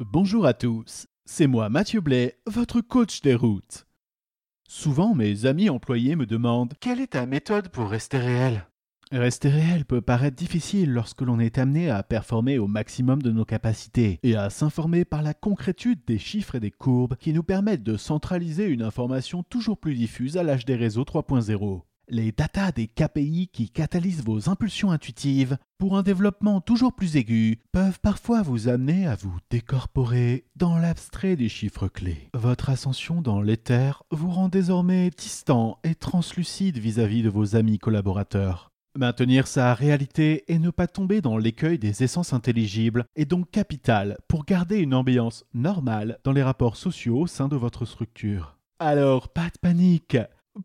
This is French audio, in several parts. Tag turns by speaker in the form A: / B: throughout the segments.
A: Bonjour à tous, c'est moi Mathieu Blais, votre coach des routes. Souvent, mes amis employés me demandent
B: Quelle est ta méthode pour rester réel?
A: Rester réel peut paraître difficile lorsque l'on est amené à performer au maximum de nos capacités et à s'informer par la concrétude des chiffres et des courbes qui nous permettent de centraliser une information toujours plus diffuse à l'âge des réseaux 3.0. Les datas des KPI qui catalysent vos impulsions intuitives pour un développement toujours plus aigu peuvent parfois vous amener à vous décorporer dans l'abstrait des chiffres clés. Votre ascension dans l'éther vous rend désormais distant et translucide vis-à-vis de vos amis collaborateurs. Maintenir sa réalité et ne pas tomber dans l'écueil des essences intelligibles est donc capital pour garder une ambiance normale dans les rapports sociaux au sein de votre structure. Alors, pas de panique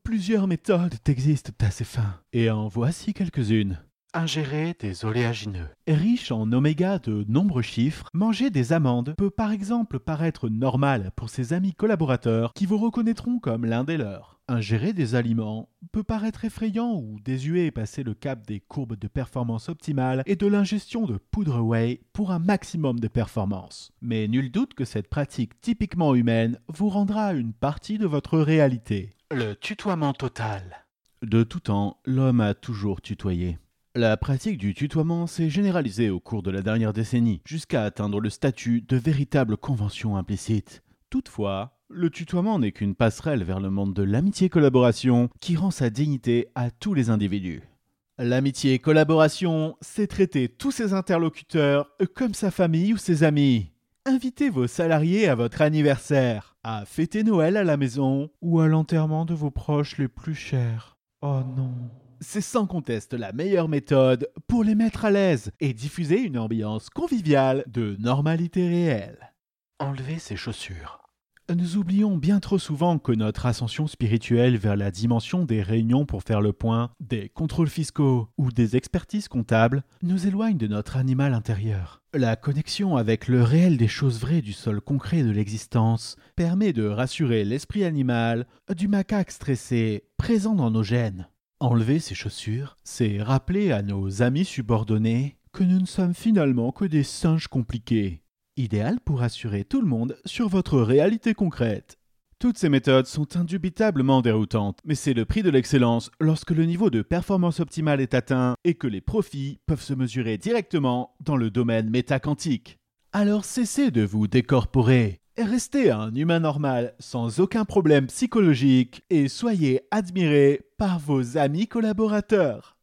A: Plusieurs méthodes existent à ces fins, et en voici quelques-unes.
B: Ingérer des oléagineux.
A: Riche en oméga de nombreux chiffres, manger des amandes peut par exemple paraître normal pour ses amis collaborateurs qui vous reconnaîtront comme l'un des leurs. Ingérer des aliments peut paraître effrayant ou désuet passer le cap des courbes de performance optimale et de l'ingestion de poudre whey pour un maximum de performance. Mais nul doute que cette pratique typiquement humaine vous rendra une partie de votre réalité.
B: Le tutoiement total.
A: De tout temps, l'homme a toujours tutoyé. La pratique du tutoiement s'est généralisée au cours de la dernière décennie, jusqu'à atteindre le statut de véritable convention implicite. Toutefois, le tutoiement n'est qu'une passerelle vers le monde de l'amitié-collaboration qui rend sa dignité à tous les individus. L'amitié-collaboration, c'est traiter tous ses interlocuteurs comme sa famille ou ses amis. Invitez vos salariés à votre anniversaire, à fêter Noël à la maison ou à l'enterrement de vos proches les plus chers. Oh non c'est sans conteste la meilleure méthode pour les mettre à l'aise et diffuser une ambiance conviviale de normalité réelle.
B: Enlever ses chaussures.
A: Nous oublions bien trop souvent que notre ascension spirituelle vers la dimension des réunions pour faire le point, des contrôles fiscaux ou des expertises comptables nous éloigne de notre animal intérieur. La connexion avec le réel des choses vraies du sol concret de l'existence permet de rassurer l'esprit animal du macaque stressé présent dans nos gènes. Enlever ses chaussures, c'est rappeler à nos amis subordonnés que nous ne sommes finalement que des singes compliqués, idéal pour assurer tout le monde sur votre réalité concrète. Toutes ces méthodes sont indubitablement déroutantes, mais c'est le prix de l'excellence lorsque le niveau de performance optimale est atteint et que les profits peuvent se mesurer directement dans le domaine métaquantique. Alors cessez de vous décorporer, Restez un humain normal sans aucun problème psychologique et soyez admiré par vos amis collaborateurs.